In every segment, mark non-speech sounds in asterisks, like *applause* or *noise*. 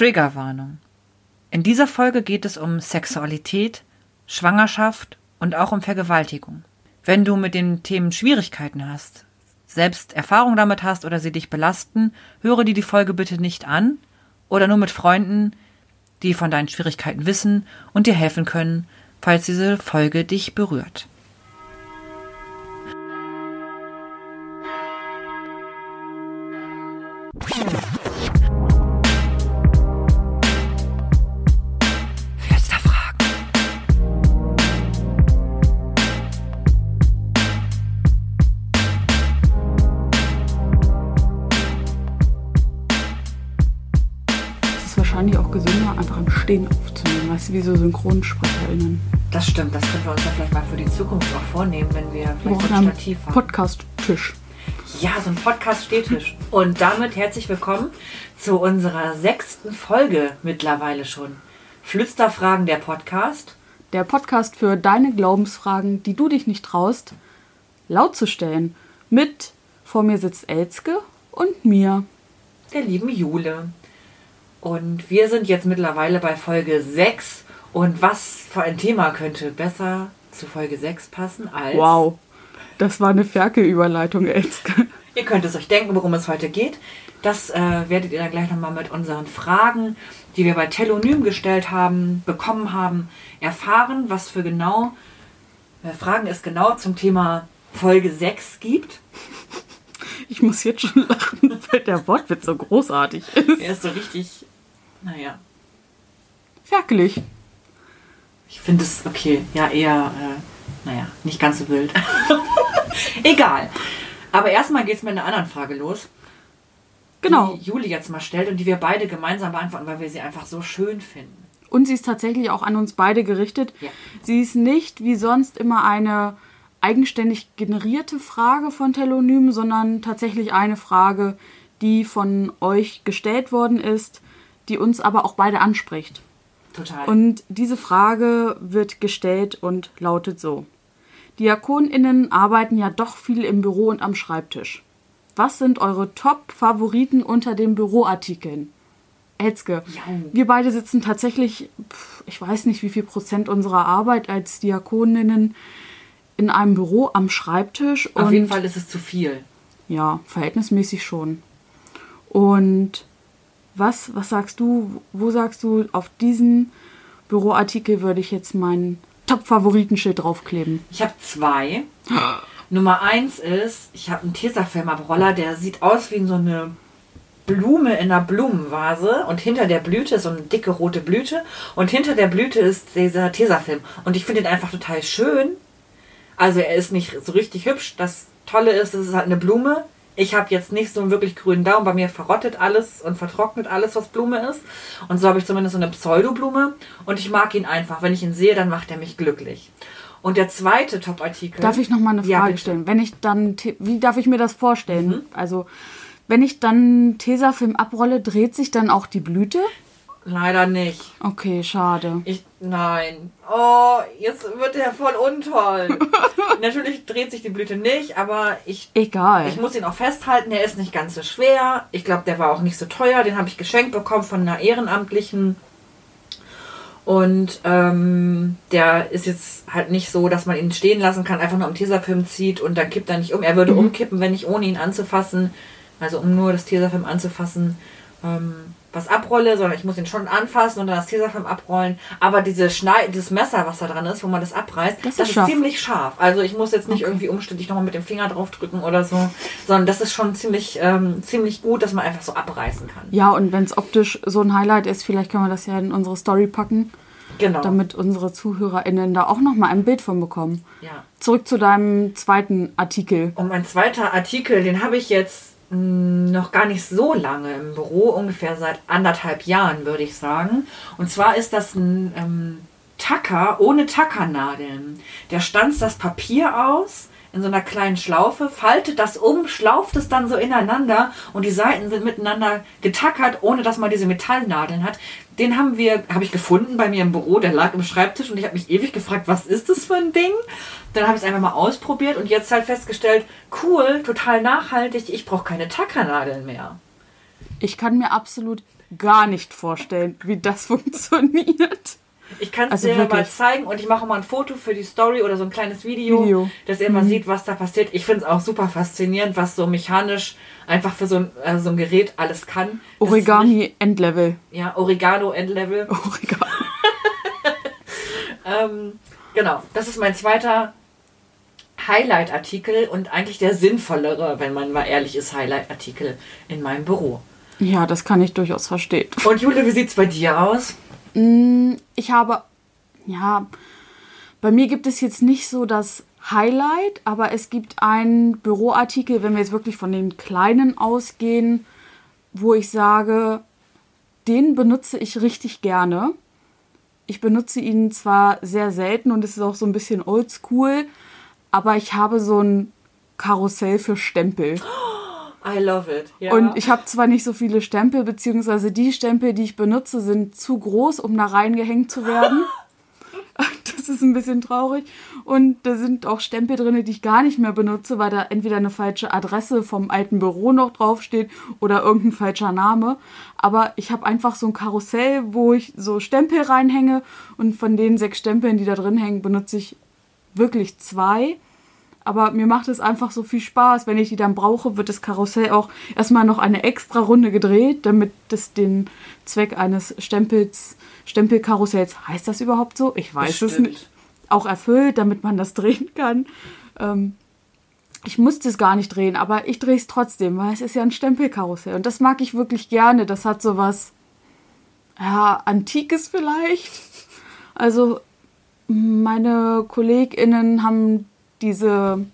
Triggerwarnung. In dieser Folge geht es um Sexualität, Schwangerschaft und auch um Vergewaltigung. Wenn du mit den Themen Schwierigkeiten hast, selbst Erfahrung damit hast oder sie dich belasten, höre dir die Folge bitte nicht an oder nur mit Freunden, die von deinen Schwierigkeiten wissen und dir helfen können, falls diese Folge dich berührt. Wie so SynchronsprecherInnen. Das stimmt, das können wir uns ja vielleicht mal für die Zukunft auch vornehmen, wenn wir Wir vielleicht so ein Stativ haben. Podcast-Tisch. Ja, so ein Podcast-Stehtisch. Und damit herzlich willkommen zu unserer sechsten Folge mittlerweile schon. Flüsterfragen der Podcast. Der Podcast für deine Glaubensfragen, die du dich nicht traust, laut zu stellen. Mit vor mir sitzt Elske und mir. der lieben Jule. Und wir sind jetzt mittlerweile bei Folge 6. Und was für ein Thema könnte besser zu Folge 6 passen als. Wow, das war eine Ferkel-Überleitung, Elske. *laughs* Ihr könnt es euch denken, worum es heute geht. Das äh, werdet ihr dann gleich nochmal mit unseren Fragen, die wir bei Telonym gestellt haben, bekommen haben, erfahren, was für genau äh, Fragen es genau zum Thema Folge 6 gibt. Ich muss jetzt schon lachen, weil der Wortwitz so großartig ist. Er ist so richtig, naja, Ferkelig. Ich finde es okay. Ja, eher, äh, naja, nicht ganz so wild. *laughs* Egal. Aber erstmal geht es mit einer anderen Frage los. Genau. Die Juli jetzt mal stellt und die wir beide gemeinsam beantworten, weil wir sie einfach so schön finden. Und sie ist tatsächlich auch an uns beide gerichtet. Ja. Sie ist nicht wie sonst immer eine eigenständig generierte Frage von Telonym, sondern tatsächlich eine Frage, die von euch gestellt worden ist, die uns aber auch beide anspricht. Total. Und diese Frage wird gestellt und lautet so. DiakonInnen arbeiten ja doch viel im Büro und am Schreibtisch. Was sind eure Top-Favoriten unter den Büroartikeln? Elzke, Ja. wir beide sitzen tatsächlich, ich weiß nicht wie viel Prozent unserer Arbeit als Diakoninnen in einem Büro am Schreibtisch. Auf jeden Fall ist es zu viel. ja, verhältnismäßig schon. Und was, was sagst du, wo sagst du, auf diesen Büroartikel würde ich jetzt meinen Top-Favoritenschild draufkleben? Ich habe zwei. Nummer eins ist, ich habe einen Tesafilm-Abroller, der sieht aus wie so eine Blume in einer Blumenvase und hinter der Blüte so eine dicke rote Blüte und hinter der Blüte ist dieser Tesafilm. Und ich finde ihn einfach total schön. Also er ist nicht so richtig hübsch. Das Tolle ist, es ist halt eine Blume. Ich habe jetzt nicht so einen wirklich grünen Daumen. Bei mir verrottet alles und vertrocknet alles, was Blume ist. Und so habe ich zumindest so eine Pseudoblume. Und ich mag ihn einfach. Wenn ich ihn sehe, dann macht er mich glücklich. Und der zweite Top-Artikel. Darf ich noch mal eine Ja, Frage bitte. stellen? Wenn ich dann, wie darf ich mir das vorstellen? Mhm. Also, wenn ich dann Tesafilm abrolle, dreht sich dann auch die Blüte? Leider nicht. Okay, schade. Ich, nein. Oh, jetzt wird der voll untoll. *laughs* Natürlich dreht sich die Blüte nicht, aber ich, Egal. ich muss ihn auch festhalten. Der ist nicht ganz so schwer. Ich glaube, der war auch nicht so teuer. Den habe ich geschenkt bekommen von einer Ehrenamtlichen. Und ähm, der ist jetzt halt nicht so, dass man ihn stehen lassen kann, einfach nur am Tesafilm zieht und dann kippt er nicht um. Er würde umkippen, wenn ich ohne ihn anzufassen, also um nur das Tesafilm anzufassen, ähm, was abrolle, sondern ich muss ihn schon anfassen und dann das Tesafilm abrollen. Aber diese Schnei dieses Messer, was da dran ist, wo man das abreißt, Das das, ist ist, ziemlich scharf. Also ich muss jetzt nicht Okay. irgendwie umständlich nochmal mit dem Finger draufdrücken oder so, sondern das ist schon ziemlich, ähm, ziemlich gut, dass man einfach so abreißen kann. ja, und wenn es optisch so ein Highlight ist, vielleicht können wir das ja in unsere Story packen, Genau. damit unsere ZuhörerInnen da auch nochmal ein Bild von bekommen. ja. Zurück zu deinem zweiten Artikel. Und mein zweiter Artikel, den habe ich jetzt noch gar nicht so lange im Büro, ungefähr seit anderthalb Jahren, würde ich sagen. Und zwar ist das ein ähm, Tacker ohne Tackernadeln. Der stanzt das Papier aus in so einer kleinen Schlaufe, faltet das um, schlauft es dann so ineinander und die Seiten sind miteinander getackert, ohne dass man diese Metallnadeln hat. Den haben wir, habe ich gefunden bei mir im Büro, der lag im Schreibtisch und ich habe mich ewig gefragt, was ist das für ein Ding? Dann habe ich es einfach mal ausprobiert und jetzt halt festgestellt, cool, total nachhaltig, ich brauche keine Tackernadeln mehr. Ich kann mir absolut gar nicht vorstellen, wie das *laughs* funktioniert. Ich kann es Also dir mal wirklich. zeigen und ich mache mal ein Foto für die Story oder so ein kleines Video, Video. Mhm. dass ihr mal sieht, was da passiert. Ich finde es auch super faszinierend, was so mechanisch einfach für so ein, äh, so ein Gerät alles kann. Ist nicht- Origami Endlevel. Ja, Oregano Endlevel. *laughs* Origami. *laughs* Ähm, genau, das ist mein zweiter Highlight-Artikel und eigentlich der sinnvollere, wenn man mal ehrlich ist, Highlight-Artikel in meinem Büro. Ja, das kann ich durchaus verstehen. Und Jule, wie sieht's bei dir aus? Mm, Ich habe, ja, bei mir gibt es jetzt nicht so das Highlight, aber es gibt einen Büroartikel, wenn wir jetzt wirklich von den kleinen ausgehen, wo ich sage, den benutze ich richtig gerne. Ich benutze ihn zwar sehr selten und es ist auch so ein bisschen oldschool, aber ich habe so ein Karussell für Stempel. *gasps* I love it. Ja. Und ich habe zwar nicht so viele Stempel, beziehungsweise die Stempel, die ich benutze, sind zu groß, um da reingehängt zu werden. *laughs* *laughs* Das ist ein bisschen traurig. Und da sind auch Stempel drin, die ich gar nicht mehr benutze, weil da entweder eine falsche Adresse vom alten Büro noch draufsteht oder irgendein falscher Name. Aber ich habe einfach so ein Karussell, wo ich so Stempel reinhänge. Und von den sechs Stempeln, die da drin hängen, benutze ich wirklich zwei. Aber mir macht es einfach so viel Spaß. Wenn ich die dann brauche, wird das Karussell auch erstmal noch eine extra Runde gedreht, damit es den Zweck eines Stempels, Stempelkarussells, heißt das überhaupt so? Ich weiß es Bestimmt. nicht. Auch erfüllt, damit man das *laughs* drehen kann. Ähm, ich musste es gar nicht drehen, aber ich drehe es trotzdem, weil es ist ja ein Stempelkarussell. Und das mag ich wirklich gerne. Das hat so was, ja, Antikes vielleicht. Also meine KollegInnen haben diese,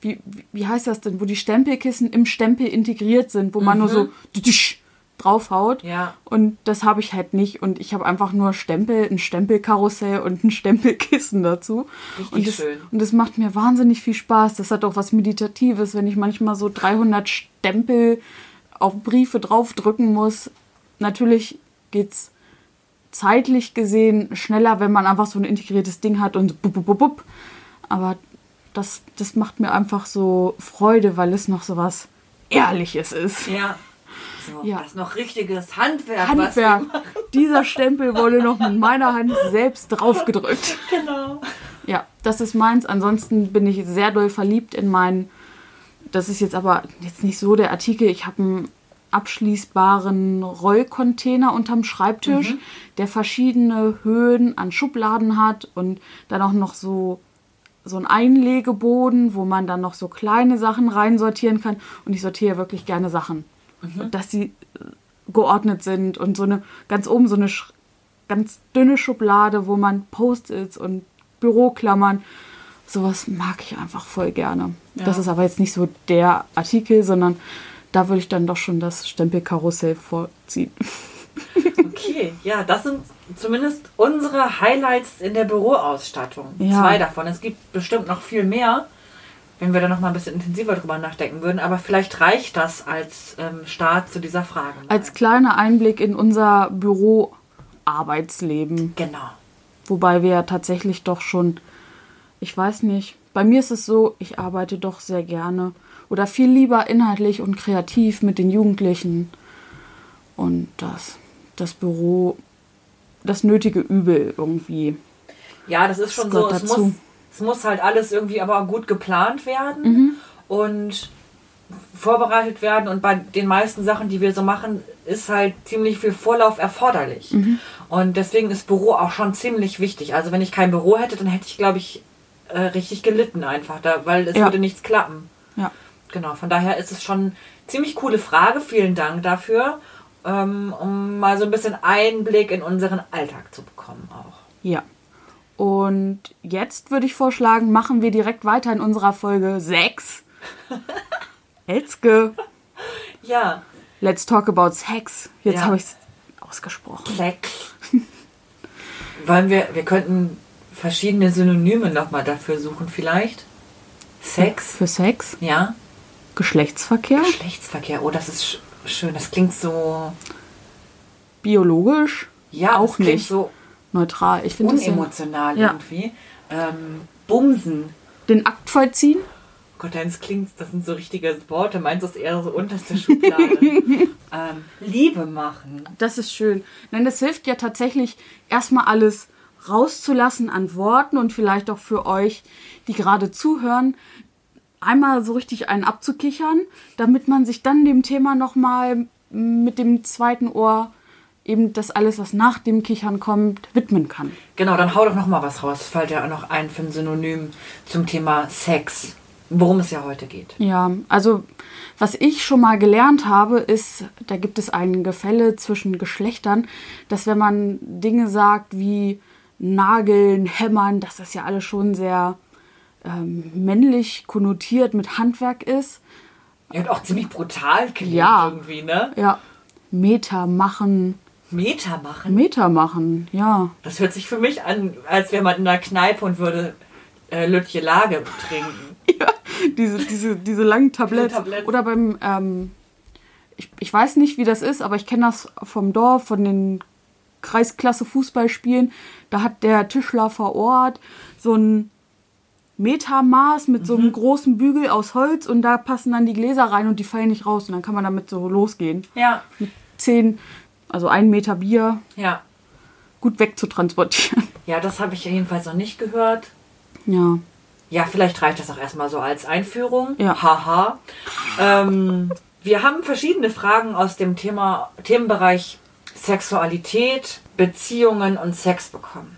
wie, wie heißt das denn, wo die Stempelkissen im Stempel integriert sind, wo man nur so tsch draufhaut. Ja. Und das habe ich halt nicht. Und ich habe einfach nur Stempel, ein Stempelkarussell und ein Stempelkissen dazu. Richtig und das, schön. Und das macht mir wahnsinnig viel Spaß. Das hat auch was Meditatives, wenn ich manchmal so 300 Stempel auf Briefe draufdrücken muss. Natürlich geht's zeitlich gesehen schneller, wenn man einfach so ein integriertes Ding hat und bup, bup, bup, bup. Aber das, das macht mir einfach so Freude, weil es noch so was Ehrliches ist. Ja. So, Ja. das ist noch richtiges Handwerk. Handwerk. Dieser Stempel wurde noch mit meiner Hand selbst draufgedrückt. Genau. Ja, das ist meins. Ansonsten bin ich sehr doll verliebt in meinen. Das ist jetzt aber jetzt nicht so der Artikel. Ich habe einen abschließbaren Rollcontainer unterm Schreibtisch, der verschiedene Höhen an Schubladen hat und dann auch noch so so ein Einlegeboden, wo man dann noch so kleine Sachen reinsortieren kann. Und ich sortiere wirklich gerne Sachen. Und dass sie äh, geordnet sind und so eine, ganz oben so eine ganz dünne Schublade, wo man Post-its und Büroklammern, sowas mag ich einfach voll gerne. Das ist aber jetzt nicht so der Artikel, sondern da würde ich dann doch schon das Stempelkarussell vorziehen. *laughs* Okay, ja, das sind zumindest unsere Highlights in der Büroausstattung. Ja. Zwei davon. Es gibt bestimmt noch viel mehr, wenn wir da noch mal ein bisschen intensiver drüber nachdenken würden. Aber vielleicht reicht das als ähm, Start zu dieser Frage. Als kleiner Einblick in unser Büroarbeitsleben. genau. Wobei wir ja tatsächlich doch schon, ich weiß nicht, bei mir ist es so, ich arbeite doch sehr gerne oder viel lieber inhaltlich und kreativ mit den Jugendlichen. Und das, das Büro, das nötige Übel irgendwie. Ja, das ist schon Das so. Es muss, es muss halt alles irgendwie aber gut geplant werden Mhm. und vorbereitet werden. Und bei den meisten Sachen, die wir so machen, ist halt ziemlich viel Vorlauf erforderlich. Mhm. Und deswegen ist Büro auch schon ziemlich wichtig. Also wenn ich kein Büro hätte, dann hätte ich, glaube ich, äh, richtig gelitten einfach, da, weil es Ja. würde nichts klappen. Ja. Genau, von daher ist es schon eine ziemlich coole Frage. Vielen Dank dafür, ähm, um mal so ein bisschen Einblick in unseren Alltag zu bekommen auch. Ja. Und jetzt würde ich vorschlagen, machen wir direkt weiter in unserer Folge 6. *laughs* Elske. Ja, Let's talk about Sex. Jetzt Ja. habe ich es ausgesprochen. Sex. *laughs* Wollen wir, wir könnten verschiedene Synonyme nochmal dafür suchen vielleicht. Sex, Für Sex, ja. Geschlechtsverkehr, Geschlechtsverkehr, oh, das ist schön. Das klingt so, biologisch, ja, Auch nicht. so neutral. Ich finde es unemotional Ja. irgendwie. Ähm, Bumsen. den Akt vollziehen. Gott, deins klingt, das sind so richtige Worte. Meins ist eher so unterste Schublade. *laughs* ähm, Liebe machen. Das ist schön. Nein, das hilft ja tatsächlich erstmal alles rauszulassen an Worten und vielleicht auch für euch, die gerade zuhören, einmal so richtig einen abzukichern, damit man sich dann dem Thema nochmal mit dem zweiten Ohr eben das alles, was nach dem Kichern kommt, widmen kann. Genau, dann hau doch noch mal was raus. Fällt ja auch noch ein für ein Synonym zum Thema Sex, worum es ja heute geht. Ja, also was ich schon mal gelernt habe, ist, da gibt es ein Gefälle zwischen Geschlechtern, dass wenn man Dinge sagt wie Nageln, Hämmern, dass das ja alles schon sehr ähm, männlich konnotiert mit Handwerk ist. Ja, und auch ziemlich brutal klingt Ja. irgendwie, ne? Ja, Meter machen. Meter machen. Meter machen, ja. Das hört sich für mich an, als wäre man in einer Kneipe und würde äh, Lütje Lage trinken. *laughs* Ja, diese, diese, diese langen Tabletts. Tabletts. Oder beim, ähm, ich, ich weiß nicht, wie das ist, aber ich kenne das vom Dorf, von den Kreisklasse Fußballspielen. Da hat der Tischler vor Ort so ein Metermaß mit so einem großen Bügel aus Holz und da passen dann die Gläser rein und die fallen nicht raus und dann kann man damit so losgehen. Ja, Mit zehn, also ein Meter Bier ja. gut wegzutransportieren. *laughs* Ja, das habe ich jedenfalls noch nicht gehört. Ja. Ja, vielleicht reicht das auch erstmal so als Einführung. Ja. Haha. Ähm, wir haben verschiedene Fragen aus dem Thema, Themenbereich Sexualität, Beziehungen und Sex bekommen.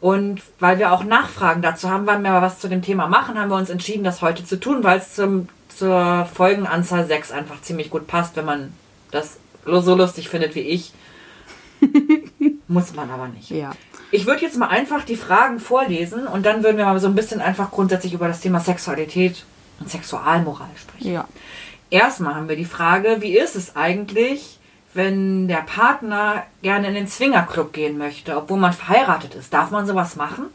Und weil wir auch Nachfragen dazu haben, wann wir was zu dem Thema machen, haben wir uns entschieden, das heute zu tun, weil es zum, zur Folgenanzahl 6 einfach ziemlich gut passt, wenn man das so lustig findet wie ich. *laughs* Muss man aber nicht. Ja. Ich würde jetzt mal einfach die Fragen vorlesen und dann würden wir mal so ein bisschen einfach grundsätzlich über das Thema Sexualität und Sexualmoral sprechen. Ja. Erstmal haben wir die Frage, wie ist es eigentlich, wenn der Partner gerne in den Swingerclub gehen möchte, obwohl man verheiratet ist? Darf man sowas machen?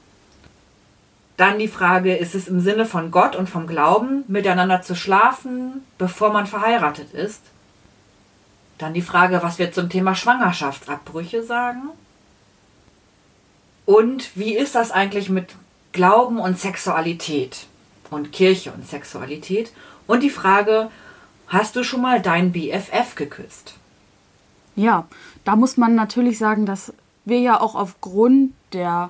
Dann die Frage, ist es im Sinne von Gott und vom Glauben, miteinander zu schlafen, bevor man verheiratet ist? Dann die Frage, was wir zum Thema Schwangerschaftsabbrüche sagen. Und wie ist das eigentlich mit Glauben und Sexualität und Kirche und Sexualität? Und die Frage, hast du schon mal deinen BFF geküsst? Ja, da muss man natürlich sagen, dass wir ja auch aufgrund der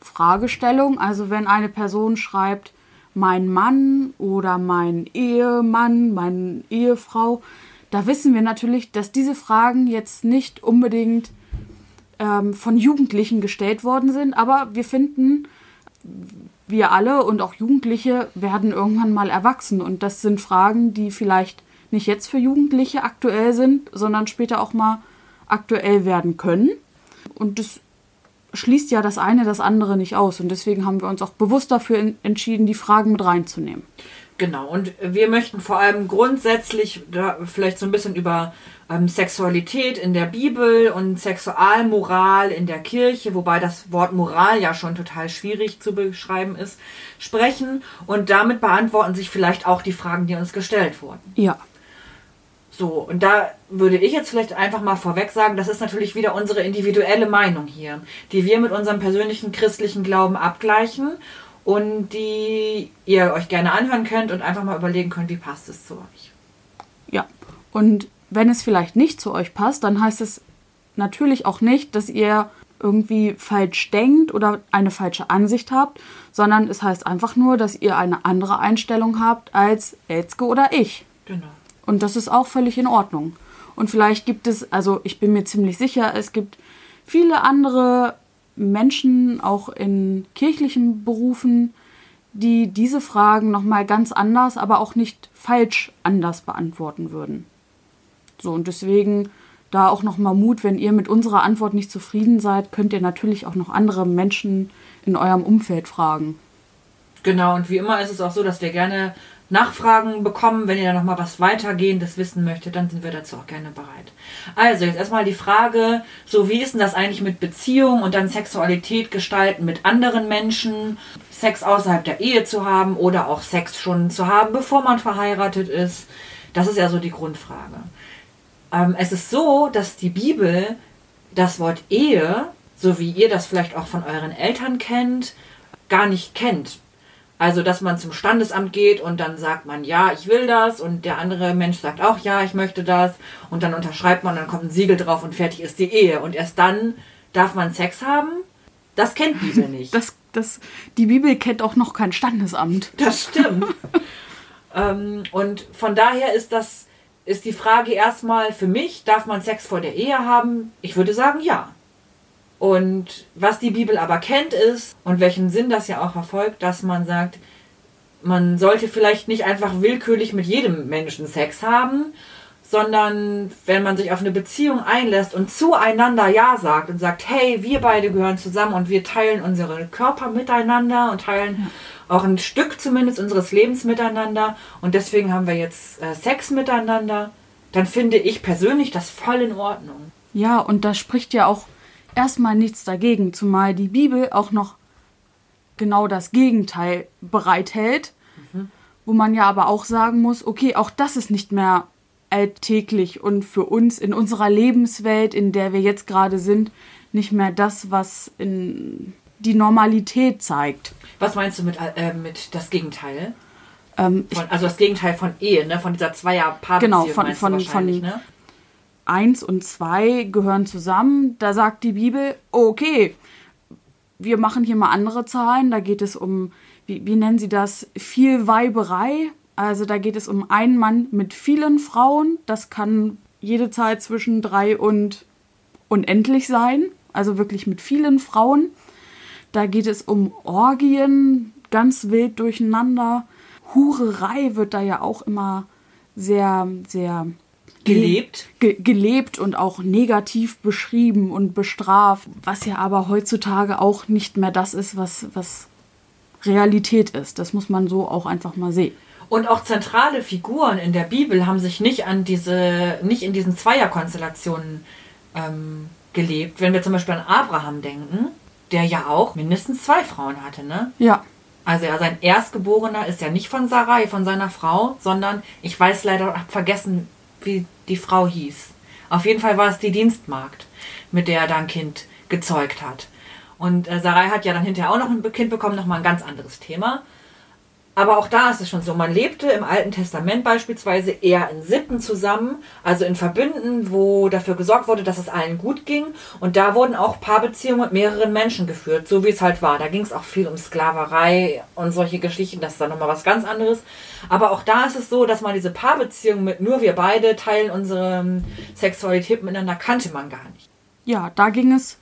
Fragestellung, also wenn eine Person schreibt, mein Mann oder mein Ehemann, meine Ehefrau, da wissen wir natürlich, dass diese Fragen jetzt nicht unbedingt ähm, von Jugendlichen gestellt worden sind, aber wir finden, wir alle und auch Jugendliche werden irgendwann mal erwachsen. Und das sind Fragen, die vielleicht nicht jetzt für Jugendliche aktuell sind, sondern später auch mal aktuell werden können. Und das schließt ja das eine das andere nicht aus und deswegen haben wir uns auch bewusst dafür en- entschieden, die Fragen mit reinzunehmen. Genau, und wir möchten vor allem grundsätzlich da vielleicht so ein bisschen über ähm, Sexualität in der Bibel und Sexualmoral in der Kirche, wobei das Wort Moral ja schon total schwierig zu beschreiben ist, sprechen. Und damit beantworten sich vielleicht auch die Fragen, die uns gestellt wurden. Ja, So, und da würde ich jetzt vielleicht einfach mal vorweg sagen, das ist natürlich wieder unsere individuelle Meinung hier, die wir mit unserem persönlichen christlichen Glauben abgleichen und die ihr euch gerne anhören könnt und einfach mal überlegen könnt, wie passt es zu euch. ja. Und wenn es vielleicht nicht zu euch passt, dann heißt es natürlich auch nicht, dass ihr irgendwie falsch denkt oder eine falsche Ansicht habt, sondern es heißt einfach nur, dass ihr eine andere Einstellung habt als Elzke oder ich. Genau. Und das ist auch völlig in Ordnung. Und vielleicht gibt es, also ich bin mir ziemlich sicher, es gibt viele andere Menschen, auch in kirchlichen Berufen, die diese Fragen nochmal ganz anders, aber auch nicht falsch anders beantworten würden. So, und deswegen da auch nochmal Mut, wenn ihr mit unserer Antwort nicht zufrieden seid, könnt ihr natürlich auch noch andere Menschen in eurem Umfeld fragen. Genau, und wie immer ist es auch so, dass wir gerne Nachfragen bekommen. Wenn ihr da nochmal was weitergehendes wissen möchtet, dann sind wir dazu auch gerne bereit. Also, jetzt erstmal die Frage, so wie ist denn das eigentlich mit Beziehung und dann Sexualität gestalten mit anderen Menschen, Sex außerhalb der Ehe zu haben oder auch Sex schon zu haben, bevor man verheiratet ist? Das ist ja so die Grundfrage. Ähm, es ist so, dass die Bibel das Wort Ehe, so wie ihr das vielleicht auch von euren Eltern kennt, gar nicht kennt. Also, dass man zum Standesamt geht und dann sagt man, ja, ich will das und der andere Mensch sagt auch, ja, ich möchte das und dann unterschreibt man, dann kommt ein Siegel drauf und fertig ist die Ehe und erst dann darf man Sex haben. Das kennt die Bibel *laughs* nicht. Das, das, die Bibel kennt auch noch kein Standesamt. Das stimmt. *laughs* ähm, und von daher ist das, ist die Frage erstmal für mich, darf man Sex vor der Ehe haben? Ich würde sagen, ja. Und was die Bibel aber kennt ist, und welchen Sinn das ja auch verfolgt, dass man sagt, man sollte vielleicht nicht einfach willkürlich mit jedem Menschen Sex haben, sondern wenn man sich auf eine Beziehung einlässt und zueinander Ja sagt und sagt, hey, wir beide gehören zusammen und wir teilen unsere Körper miteinander und teilen auch ein Stück zumindest unseres Lebens miteinander und deswegen haben wir jetzt äh, Sex miteinander, dann finde ich persönlich das voll in Ordnung. Ja, und da spricht ja auch erstmal nichts dagegen, zumal die Bibel auch noch genau das Gegenteil bereithält, mhm. wo man ja aber auch sagen muss, okay, auch das ist nicht mehr alltäglich und für uns in unserer Lebenswelt, in der wir jetzt gerade sind, nicht mehr das, was in die Normalität zeigt. Was meinst du mit, äh, mit das Gegenteil? Ähm, von, also das Gegenteil von Ehe, ne? von dieser Zweier-Paarbeziehung. Genau, von, von, von ne? Eins und zwei gehören zusammen. Da sagt die Bibel, okay, wir machen hier mal andere Zahlen. Da geht es um, wie, wie nennen sie das, viel Weiberei. Also da geht es um einen Mann mit vielen Frauen. Das kann jede Zahl zwischen drei und unendlich sein. Also wirklich mit vielen Frauen. Da geht es um Orgien, ganz wild durcheinander. Hurerei wird da ja auch immer sehr, sehr gelebt. Ge gelebt und auch negativ beschrieben und bestraft, was ja aber heutzutage auch nicht mehr das ist, was, was Realität ist. Das muss man so auch einfach mal sehen. Und auch zentrale Figuren in der Bibel haben sich nicht an diese, nicht in diesen Zweierkonstellationen ähm, gelebt. Wenn wir zum Beispiel an Abraham denken, der ja auch mindestens zwei Frauen hatte, ne? Ja. Also ja, sein Erstgeborener ist ja nicht von Sarai, von seiner Frau, sondern ich weiß leider, hab vergessen, wie die Frau hieß. Auf jeden Fall war es die Dienstmagd, mit der er dann Kind gezeugt hat. Und äh, Sarai hat ja dann hinterher auch noch ein Kind bekommen, nochmal ein ganz anderes Thema. Aber auch da ist es schon so. Man lebte im Alten Testament beispielsweise eher in Sippen zusammen, also in Verbünden, wo dafür gesorgt wurde, dass es allen gut ging. Und da wurden auch Paarbeziehungen mit mehreren Menschen geführt, so wie es halt war. Da ging es auch viel um Sklaverei und solche Geschichten. Das ist dann nochmal was ganz anderes. Aber auch da ist es so, dass man diese Paarbeziehung mit nur wir beide teilen unsere Sexualität miteinander kannte man gar nicht. Ja, da ging es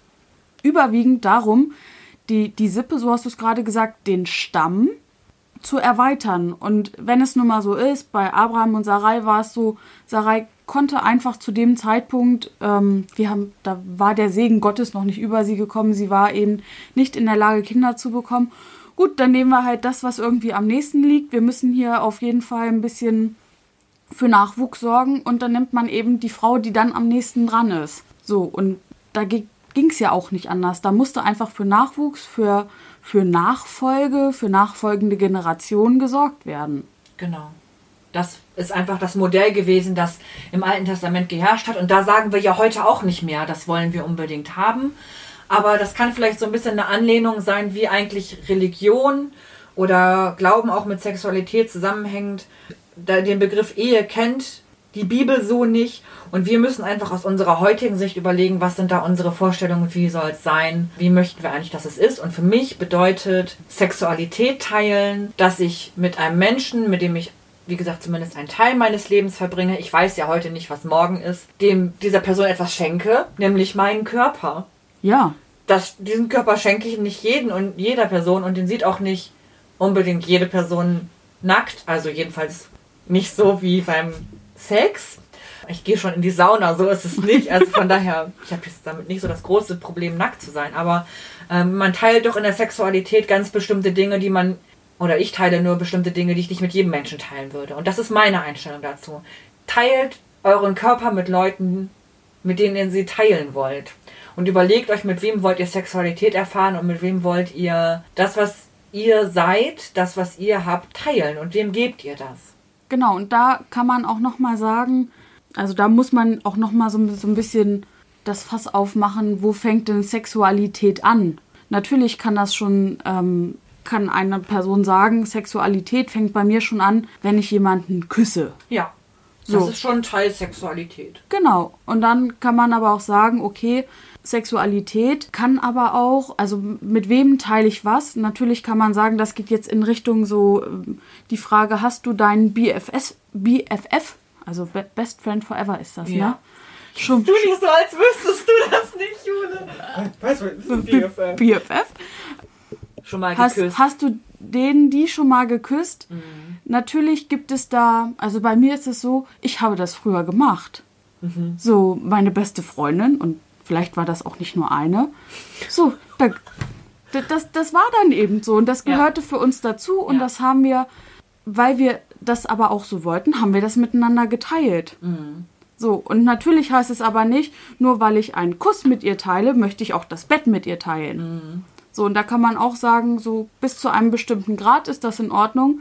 überwiegend darum, die, die Sippe, so hast du es gerade gesagt, den Stamm zu erweitern. Und wenn es nun mal so ist, bei Abraham und Sarai war es so, Sarai konnte einfach zu dem Zeitpunkt, ähm, wir haben, da war der Segen Gottes noch nicht über sie gekommen, sie war eben nicht in der Lage, Kinder zu bekommen. Gut, dann nehmen wir halt das, was irgendwie am nächsten liegt. Wir müssen hier auf jeden Fall ein bisschen für Nachwuchs sorgen und dann nimmt man eben die Frau, die dann am nächsten dran ist. So, und da ging es ja auch nicht anders. Da musste einfach für Nachwuchs, für für Nachfolge, für nachfolgende Generationen gesorgt werden. Genau. Das ist einfach das Modell gewesen, das im Alten Testament geherrscht hat. Und da sagen wir ja heute auch nicht mehr, das wollen wir unbedingt haben. Aber das kann vielleicht so ein bisschen eine Anlehnung sein, wie eigentlich Religion oder Glauben auch mit Sexualität zusammenhängt. Den Begriff Ehe kennt die Bibel so nicht. Und wir müssen einfach aus unserer heutigen Sicht überlegen, was sind da unsere Vorstellungen, wie soll es sein, wie möchten wir eigentlich, dass es ist. Und für mich bedeutet Sexualität teilen, dass ich mit einem Menschen, mit dem ich wie gesagt, zumindest einen Teil meines Lebens verbringe. Ich weiß ja heute nicht, was morgen ist, dem dieser Person etwas schenke, nämlich meinen Körper. Ja. Das, diesen Körper schenke ich nicht jeden und jeder Person und den sieht auch nicht unbedingt jede Person nackt. Also jedenfalls nicht so wie beim Sex. Ich gehe schon in die Sauna, so ist es nicht. Also von *laughs* daher, ich habe jetzt damit nicht so das große Problem, nackt zu sein. Aber ähm, man teilt doch in der Sexualität ganz bestimmte Dinge, die man, oder ich teile nur bestimmte Dinge, die ich nicht mit jedem Menschen teilen würde. Und das ist meine Einstellung dazu. Teilt euren Körper mit Leuten, mit denen ihr sie teilen wollt. Und überlegt euch, mit wem wollt ihr Sexualität erfahren und mit wem wollt ihr das, was ihr seid, das, was ihr habt, teilen. Und wem gebt ihr das? Genau, und da kann man auch nochmal sagen, also da muss man auch nochmal so, so ein bisschen das Fass aufmachen, wo fängt denn Sexualität an? Natürlich kann das schon ähm, kann eine Person sagen, Sexualität fängt bei mir schon an, wenn ich jemanden küsse. Ja. So. Das ist schon Teil Sexualität. Genau. Und dann kann man aber auch sagen, okay, Sexualität kann aber auch, also mit wem teile ich was? Natürlich kann man sagen, das geht jetzt in Richtung so ähm, die Frage, hast du deinen BFS, BFF, also Be- Best Friend Forever ist das, Ja. ne? Schon Du nicht so, als wüsstest du das nicht, Jule. Weißt du, BFF. BFF. Schon mal Hast, geküsst. hast du den, die schon mal geküsst? Natürlich gibt es da, also bei mir ist es so, ich habe das früher gemacht. So, meine beste Freundin, und vielleicht war das auch nicht nur eine, so, da, da- das, das war dann eben so und das Ja. gehörte für uns dazu und Ja. das haben wir, weil wir das aber auch so wollten, haben wir das miteinander geteilt. So, und natürlich heißt es aber nicht, nur weil ich einen Kuss mit ihr teile, möchte ich auch das Bett mit ihr teilen. So, und da kann man auch sagen, so bis zu einem bestimmten Grad ist das in Ordnung.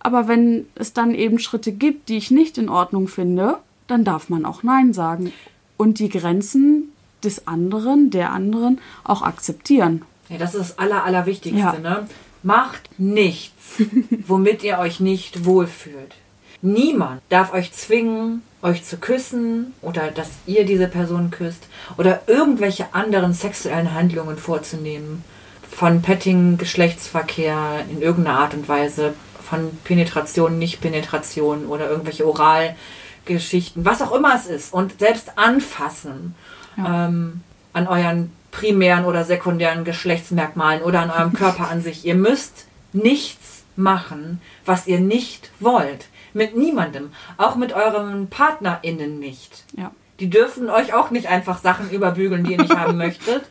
Aber wenn es dann eben Schritte gibt, die ich nicht in Ordnung finde, dann darf man auch Nein sagen. Und die Grenzen des anderen, der anderen auch akzeptieren. Ja, das ist das Aller, Allerwichtigste. Ja. Ne? Macht nichts, *laughs* womit ihr euch nicht wohlfühlt. Niemand darf euch zwingen, euch zu küssen oder dass ihr diese Person küsst oder irgendwelche anderen sexuellen Handlungen vorzunehmen. Von Petting, Geschlechtsverkehr in irgendeiner Art und Weise, von Penetration, Nicht-Penetration oder irgendwelche Oralgeschichten, was auch immer es ist. Und selbst anfassen ähm, an euren primären oder sekundären Geschlechtsmerkmalen oder an eurem Körper an sich. Ihr müsst nichts machen, was ihr nicht wollt. Mit niemandem. Auch mit euren PartnerInnen nicht. Ja. Die dürfen euch auch nicht einfach Sachen überbügeln, die ihr nicht haben *laughs* möchtet.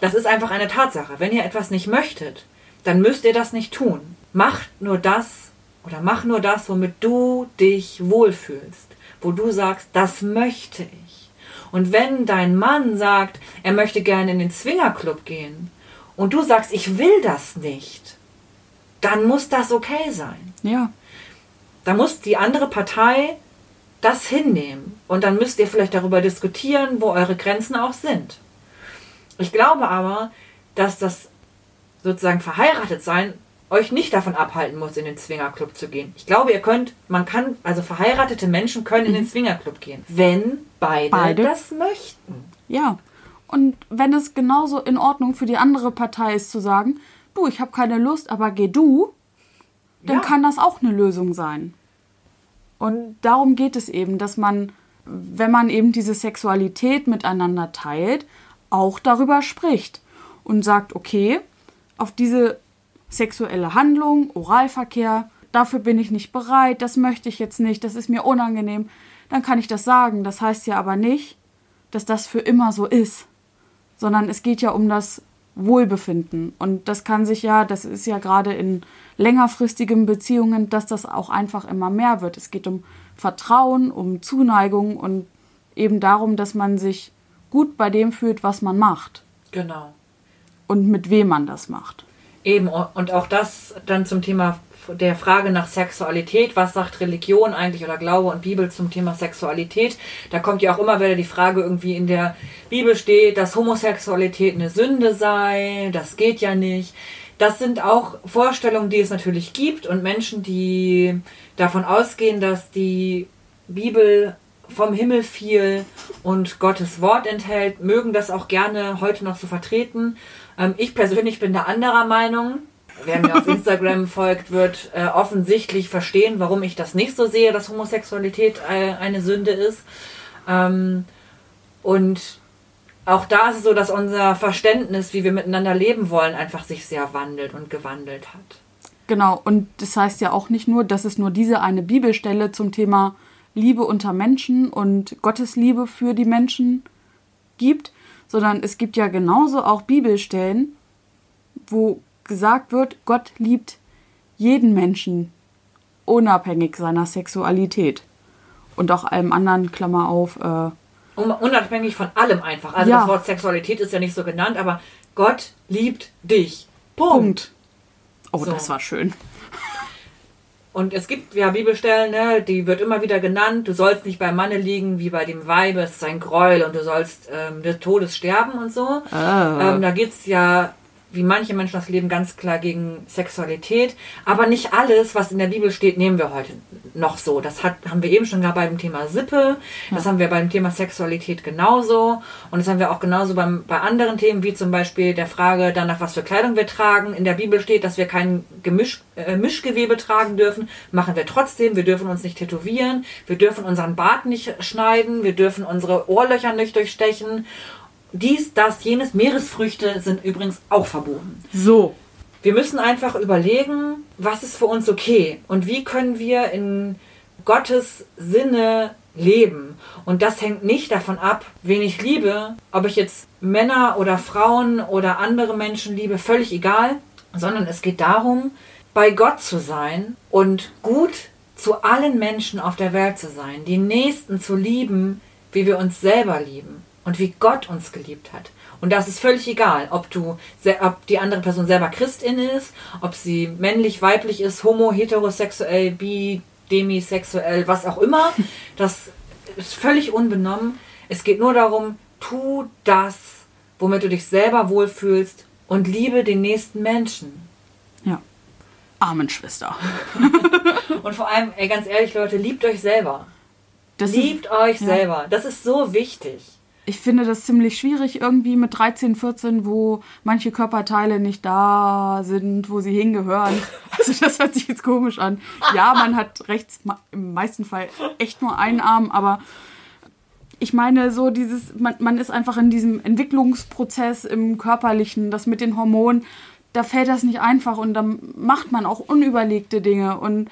Das ist einfach eine Tatsache. Wenn ihr etwas nicht möchtet, dann müsst ihr das nicht tun. Macht nur das oder mach nur das, womit du dich wohlfühlst. Wo du sagst, das möchte ich. Und wenn dein Mann sagt, er möchte gerne in den Swingerclub gehen und du sagst, ich will das nicht, dann muss das okay sein. Ja. Da muss die andere Partei das hinnehmen. Und dann müsst ihr vielleicht darüber diskutieren, wo eure Grenzen auch sind. Ich glaube aber, dass das sozusagen verheiratet sein euch nicht davon abhalten muss, in den Swingerclub zu gehen. Ich glaube, ihr könnt, man kann, also verheiratete Menschen können in den Swingerclub gehen, wenn beide, Beide. das möchten. Ja. Und wenn es genauso in Ordnung für die andere Partei ist zu sagen, du, ich habe keine Lust, aber geh du, dann Ja. kann das auch eine Lösung sein. Und darum geht es eben, dass man, wenn man eben diese Sexualität miteinander teilt, auch darüber spricht und sagt, okay, auf diese sexuelle Handlung, Oralverkehr, dafür bin ich nicht bereit, das möchte ich jetzt nicht, das ist mir unangenehm, dann kann ich das sagen. Das heißt ja aber nicht, dass das für immer so ist, sondern es geht ja um das Wohlbefinden. Und das kann sich ja, das ist ja gerade in längerfristigen Beziehungen, dass das auch einfach immer mehr wird. Es geht um Vertrauen, um Zuneigung und eben darum, dass man sich gut bei dem fühlt, was man macht Genau. und mit wem man das macht. Eben, und auch das dann zum Thema der Frage nach Sexualität. Was sagt Religion eigentlich oder Glaube und Bibel zum Thema Sexualität? Da kommt ja auch immer wieder die Frage, irgendwie in der Bibel steht, dass Homosexualität eine Sünde sei. Das geht ja nicht. Das sind auch Vorstellungen, die es natürlich gibt und Menschen, die davon ausgehen, dass die Bibel vom Himmel fiel und Gottes Wort enthält, mögen das auch gerne heute noch so vertreten. Ähm, ich persönlich bin da anderer Meinung. Wer mir auf *laughs* Instagram folgt, wird äh, offensichtlich verstehen, warum ich das nicht so sehe, dass Homosexualität äh, eine Sünde ist. Ähm, und auch da ist es so, dass unser Verständnis, wie wir miteinander leben wollen, einfach sich sehr wandelt und gewandelt hat. Genau, und das heißt ja auch nicht nur, dass es nur diese eine Bibelstelle zum Thema Liebe unter Menschen und Gottes Liebe für die Menschen gibt, sondern es gibt ja genauso auch Bibelstellen, wo gesagt wird, Gott liebt jeden Menschen unabhängig seiner Sexualität. Und auch allem anderen, Klammer auf, äh, unabhängig von allem einfach. Also Ja. das Wort Sexualität ist ja nicht so genannt, aber Gott liebt dich. Punkt. Punkt. Oh, So. das war schön. Und es gibt ja Bibelstellen, ne, die wird immer wieder genannt, du sollst nicht beim Manne liegen wie bei dem Weibe, es ist ein Gräuel und du sollst ähm, des Todes sterben und so. Ah. Ähm, da geht's ja wie manche Menschen das leben, ganz klar gegen Sexualität. Aber nicht alles, was in der Bibel steht, nehmen wir heute noch so. Das hat, haben wir eben schon gerade beim Thema Sippe. Das haben wir beim Thema Sexualität genauso. Und das haben wir auch genauso beim, bei anderen Themen, wie zum Beispiel der Frage danach, was für Kleidung wir tragen. In der Bibel steht, dass wir kein Gemisch, äh, Mischgewebe tragen dürfen. Machen wir trotzdem. Wir dürfen uns nicht tätowieren. Wir dürfen unseren Bart nicht schneiden. Wir dürfen unsere Ohrlöcher nicht durchstechen dies, das, jenes. Meeresfrüchte sind übrigens auch verboten. So. Wir müssen einfach überlegen, was ist für uns okay und wie können wir in Gottes Sinne leben. Und das hängt nicht davon ab, wen ich liebe, ob ich jetzt Männer oder Frauen oder andere Menschen liebe, völlig egal, sondern es geht darum, bei Gott zu sein und gut zu allen Menschen auf der Welt zu sein, die Nächsten zu lieben, wie wir uns selber lieben und wie Gott uns geliebt hat. Und das ist völlig egal, ob du, ob die andere Person selber Christin ist, ob sie männlich, weiblich ist, homo, heterosexuell, bi, demisexuell, was auch immer. Das ist völlig unbenommen. Es geht nur darum, tu das, womit du dich selber wohlfühlst und liebe den nächsten Menschen. Ja. Amen, Schwester. *laughs* und vor allem, ey, ganz ehrlich, Leute, liebt euch selber. Das liebt euch ja. selber. Das ist so wichtig ich finde das ziemlich schwierig irgendwie mit 13, 14, wo manche Körperteile nicht da sind, wo sie hingehören. *laughs* Also das hört sich jetzt komisch an. Ja, man hat rechts im meisten Fall echt nur einen Arm, aber ich meine so dieses, man, man ist einfach in diesem Entwicklungsprozess im körperlichen, das mit den Hormonen, da fällt das nicht einfach und dann macht man auch unüberlegte Dinge und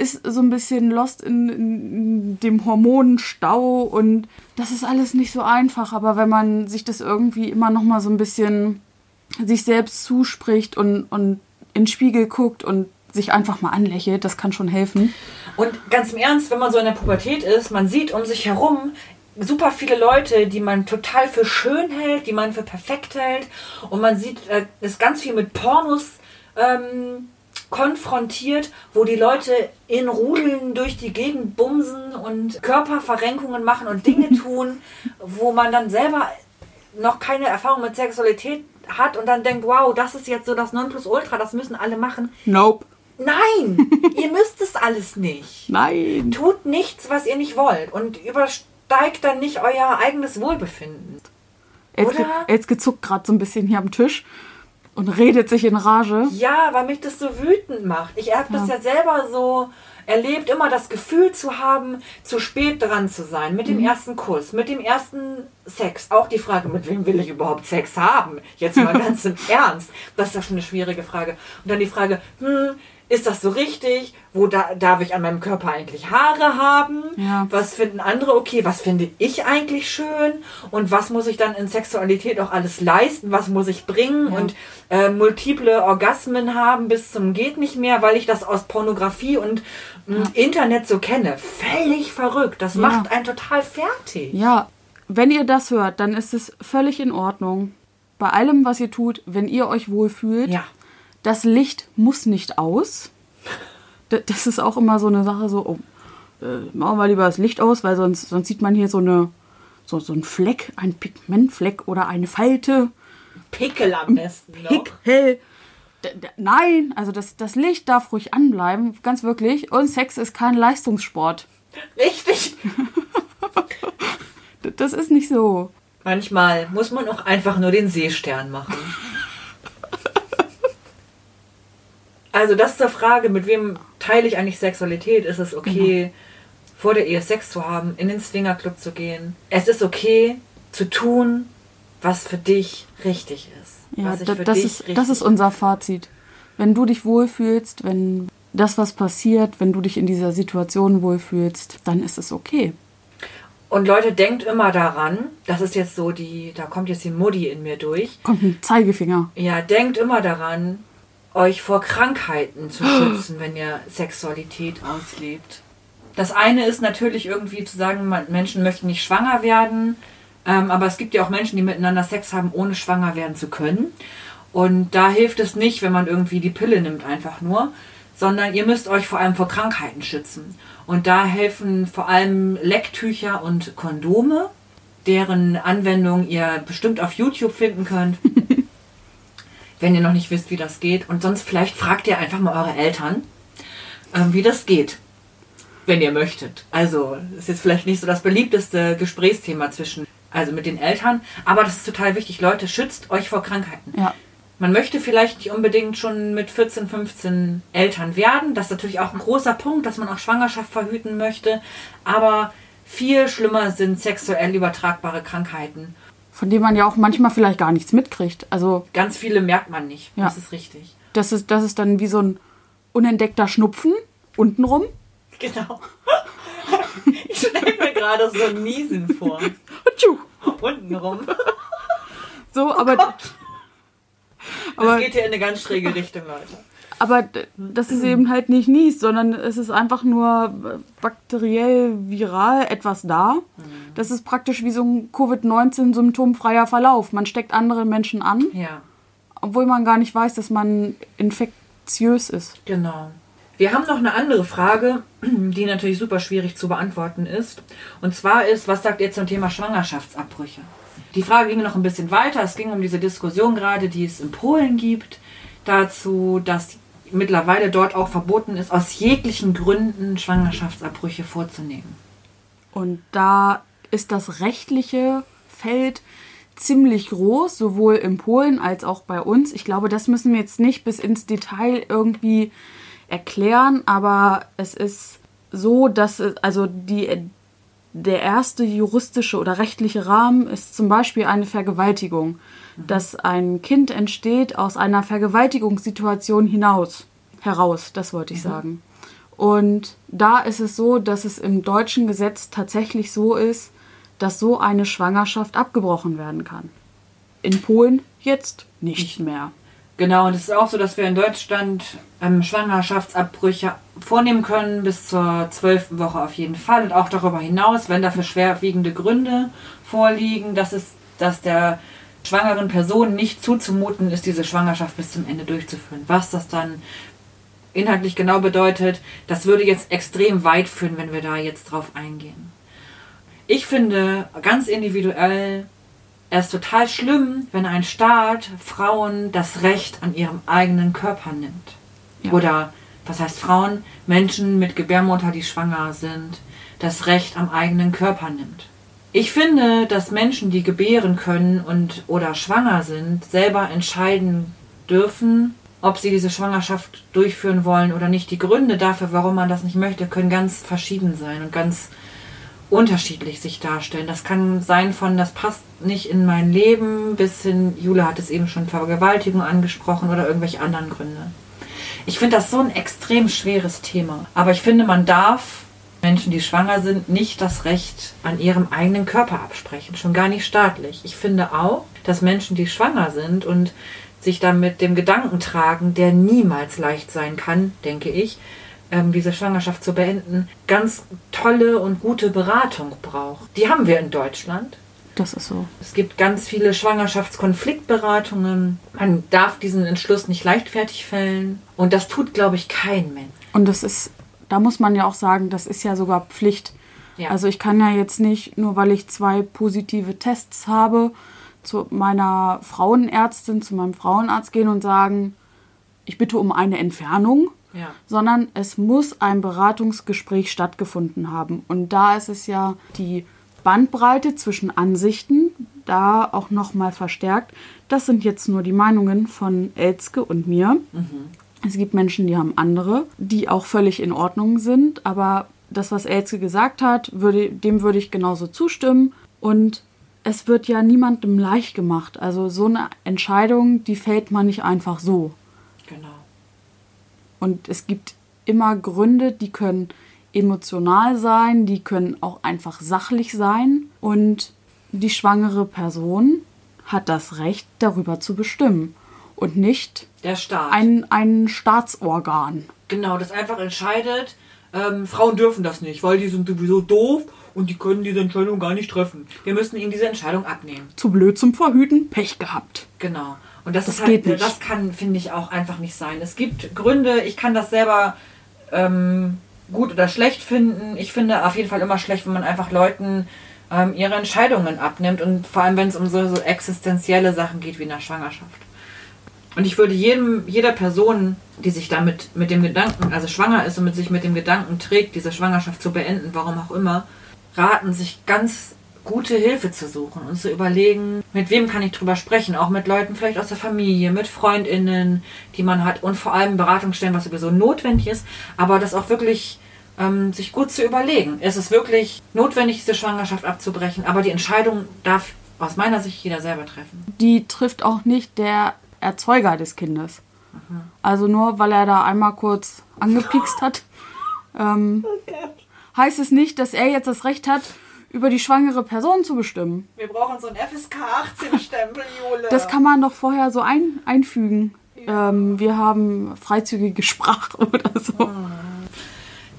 ist so ein bisschen lost in, in, dem Hormonenstau und das ist alles nicht so einfach. Aber wenn man sich das irgendwie immer noch mal so ein bisschen sich selbst zuspricht und, und in den Spiegel guckt und sich einfach mal anlächelt, das kann schon helfen. Und ganz im Ernst, wenn man so in der Pubertät ist, man sieht um sich herum super viele Leute, die man total für schön hält, die man für perfekt hält. Und man sieht äh, ist ganz viel mit Pornos ähm, konfrontiert, wo die Leute in Rudeln durch die Gegend bumsen und Körperverrenkungen machen und Dinge *laughs* tun, wo man dann selber noch keine Erfahrung mit Sexualität hat und dann denkt, wow, das ist jetzt so das Nonplusultra, das müssen alle machen. Nope. Nein, *laughs* ihr müsst es alles nicht. Nein. Tut nichts, was ihr nicht wollt und übersteigt dann nicht euer eigenes Wohlbefinden. Elske, Elske zuckt gerade so ein bisschen hier am Tisch und redet sich in Rage. Ja, weil mich das so wütend macht. Ich habe das ja selber so erlebt, immer das Gefühl zu haben, zu spät dran zu sein, mit dem mhm. ersten Kuss, mit dem ersten Sex. Auch die Frage, mit wem will ich überhaupt Sex haben? Jetzt mal *laughs* ganz im Ernst. Das ist ja schon eine schwierige Frage. Und dann die Frage, hm, ist das so richtig? Wo da, darf ich an meinem Körper eigentlich Haare haben? Ja. Was finden andere okay? Was finde ich eigentlich schön? Und was muss ich dann in Sexualität auch alles leisten? Was muss ich bringen? Ja. Und äh, multiple Orgasmen haben bis zum geht nicht mehr, weil ich das aus Pornografie und ja. Internet so kenne. Völlig verrückt. Das macht einen total fertig. Ja, wenn ihr das hört, dann ist es völlig in Ordnung. Bei allem, was ihr tut, wenn ihr euch wohlfühlt. Ja das Licht muss nicht aus. Das ist auch immer so eine Sache, so, oh, äh, machen wir lieber das Licht aus, weil sonst, sonst sieht man hier so, eine, so, so einen Fleck, einen Pigmentfleck oder eine Falte. Pickel am besten. Pickel. Nein, also das, das Licht darf ruhig anbleiben, ganz wirklich. Und Sex ist kein Leistungssport. Richtig. *laughs* das ist nicht so. Manchmal muss man auch einfach nur den Seestern machen. Also das zur Frage, mit wem teile ich eigentlich Sexualität? Ist es okay, genau. vor der Ehe Sex zu haben, in den Swingerclub zu gehen? Es ist okay zu tun, was für dich richtig ist. Ja, da, das, ist, das ist unser Fazit. Wenn du dich wohlfühlst, wenn das, was passiert, wenn du dich in dieser Situation wohlfühlst, dann ist es okay. Und Leute, denkt immer daran, das ist jetzt so die, da kommt jetzt die Mutti in mir durch. Kommt ein Zeigefinger. Ja, denkt immer daran, euch vor Krankheiten zu schützen, wenn ihr Sexualität auslebt. Das eine ist natürlich irgendwie zu sagen, Menschen möchten nicht schwanger werden, ähm, aber es gibt ja auch Menschen, die miteinander Sex haben, ohne schwanger werden zu können. Und da hilft es nicht, wenn man irgendwie die Pille nimmt, einfach nur, sondern ihr müsst euch vor allem vor Krankheiten schützen. Und da helfen vor allem Lecktücher und Kondome, deren Anwendung ihr bestimmt auf YouTube finden könnt. *laughs* wenn ihr noch nicht wisst, wie das geht. Und sonst vielleicht fragt ihr einfach mal eure Eltern, ähm, wie das geht, wenn ihr möchtet. Also ist jetzt vielleicht nicht so das beliebteste Gesprächsthema zwischen, also mit den Eltern, aber das ist total wichtig. Leute, schützt euch vor Krankheiten. Ja. Man möchte vielleicht nicht unbedingt schon mit 14, 15 Eltern werden. Das ist natürlich auch ein großer Punkt, dass man auch Schwangerschaft verhüten möchte. Aber viel schlimmer sind sexuell übertragbare Krankheiten. Von denen man ja auch manchmal vielleicht gar nichts mitkriegt. Also Ganz viele merkt man nicht. Ja. Das ist richtig. das ist, das ist dann wie so ein unentdeckter Schnupfen untenrum. Genau. *laughs* ich stelle mir gerade so ein Niesen vor. Untenrum. So, aber, Das aber, geht hier in eine ganz schräge Richtung, Leute. Aber d- das ist eben halt nicht Nies, sondern es ist einfach nur äh, bakteriell, viral etwas da. Das ist praktisch wie so ein Covid-19-symptomfreier Verlauf. Man steckt andere Menschen an, Ja, obwohl man gar nicht weiß, dass man infektiös ist. genau. Wir haben noch eine andere Frage, *clears throat* die natürlich super schwierig zu beantworten ist. Und zwar ist, was sagt ihr zum Thema Schwangerschaftsabbrüche? Die Frage ging noch ein bisschen weiter. Es ging um diese Diskussion gerade, die es in Polen gibt, dazu, dass mittlerweile dort auch verboten ist, aus jeglichen Gründen Schwangerschaftsabbrüche vorzunehmen. Und da ist das rechtliche Feld ziemlich groß, sowohl in Polen als auch bei uns. Ich glaube, das müssen wir jetzt nicht bis ins Detail irgendwie erklären, aber es ist so, dass es, also die, der erste juristische oder rechtliche Rahmen ist zum Beispiel eine Vergewaltigung, dass ein Kind entsteht aus einer Vergewaltigungssituation hinaus, heraus, das wollte ich sagen. Und da ist es so, dass es im deutschen Gesetz tatsächlich so ist, dass so eine Schwangerschaft abgebrochen werden kann. In Polen jetzt nicht mehr. Genau, und es ist auch so, dass wir in Deutschland ähm, Schwangerschaftsabbrüche vornehmen können, bis zur zwölften Woche auf jeden Fall und auch darüber hinaus, wenn dafür schwerwiegende Gründe vorliegen, dass es, dass der schwangeren Person nicht zuzumuten ist, diese Schwangerschaft bis zum Ende durchzuführen. Was das dann inhaltlich genau bedeutet, das würde jetzt extrem weit führen, wenn wir da jetzt drauf eingehen. Ich finde ganz individuell es ist total schlimm, wenn ein Staat Frauen das Recht an ihrem eigenen Körper nimmt. Ja. Oder, was heißt Frauen? Menschen mit Gebärmutter, die schwanger sind, das Recht am eigenen Körper nimmt. Ich finde, dass Menschen, die gebären können und oder schwanger sind, selber entscheiden dürfen, ob sie diese Schwangerschaft durchführen wollen oder nicht. Die Gründe dafür, warum man das nicht möchte, können ganz verschieden sein und ganz unterschiedlich sich darstellen. Das kann sein von, das passt nicht in mein Leben, bis hin, Jule hat es eben schon Vergewaltigung angesprochen oder irgendwelche anderen Gründe. Ich finde das so ein extrem schweres Thema. Aber ich finde, man darf Menschen, die schwanger sind, nicht das Recht an ihrem eigenen Körper absprechen. Schon gar nicht staatlich. Ich finde auch, dass Menschen, die schwanger sind und sich dann mit dem Gedanken tragen, der niemals leicht sein kann, denke ich, ähm, diese Schwangerschaft zu beenden, ganz tolle und gute Beratung braucht. Die haben wir in Deutschland. Das ist so. Es gibt ganz viele Schwangerschaftskonfliktberatungen. Man darf diesen Entschluss nicht leichtfertig fällen. Und das tut, glaube ich, kein Mensch. Und das ist, da muss man ja auch sagen, das ist ja sogar Pflicht. Ja. Also ich kann ja jetzt nicht, nur weil ich zwei positive Tests habe, zu meiner Frauenärztin, zu meinem Frauenarzt gehen und sagen, ich bitte um eine Entfernung, Ja. sondern es muss ein Beratungsgespräch stattgefunden haben. Und da ist es ja die Bandbreite zwischen Ansichten, da auch nochmal verstärkt. Das sind jetzt nur die Meinungen von Elske und mir. Es gibt Menschen, die haben andere, die auch völlig in Ordnung sind, aber das, was Elske gesagt hat, würde, dem würde ich genauso zustimmen. Und es wird ja niemandem leicht gemacht. Also so eine Entscheidung, die fällt man nicht einfach so. Genau. Und es gibt immer Gründe, die können emotional sein, die können auch einfach sachlich sein. Und die schwangere Person hat das Recht, darüber zu bestimmen. Und nicht Der Staat. ein, ein Staatsorgan. genau, das einfach entscheidet, ähm, Frauen dürfen das nicht, weil die sind sowieso doof und die können diese Entscheidung gar nicht treffen. Wir müssen ihnen diese Entscheidung abnehmen. Zu blöd zum Verhüten, Pech gehabt. Genau. Und das, Das ist halt, geht nicht. das kann, finde ich, auch einfach nicht sein. Es gibt Gründe, ich kann das selber ähm, gut oder schlecht finden. Ich finde auf jeden Fall immer schlecht, wenn man einfach Leuten ähm, ihre Entscheidungen abnimmt und vor allem, wenn es um so, so existenzielle Sachen geht wie in der Schwangerschaft. Und ich würde jedem, jeder Person, die sich damit mit dem Gedanken, also schwanger ist und mit sich mit dem Gedanken trägt, diese Schwangerschaft zu beenden, warum auch immer, raten, sich ganz gute Hilfe zu suchen und zu überlegen, mit wem kann ich drüber sprechen, auch mit Leuten vielleicht aus der Familie, mit Freundinnen, die man hat und vor allem Beratungsstellen, was sowieso notwendig ist, aber das auch wirklich ähm, sich gut zu überlegen. Ist es wirklich notwendig, diese Schwangerschaft abzubrechen, aber die Entscheidung darf aus meiner Sicht jeder selber treffen. Die trifft auch nicht der Erzeuger des Kindes. Also nur weil er da einmal kurz angepikst hat, ähm, heißt es nicht, dass er jetzt das Recht hat, über die schwangere Person zu bestimmen. Wir brauchen so einen FSK 18-Stempel, Jule. Das kann man doch vorher so ein, einfügen. Ähm, wir haben freizügige Sprache *laughs* oder so.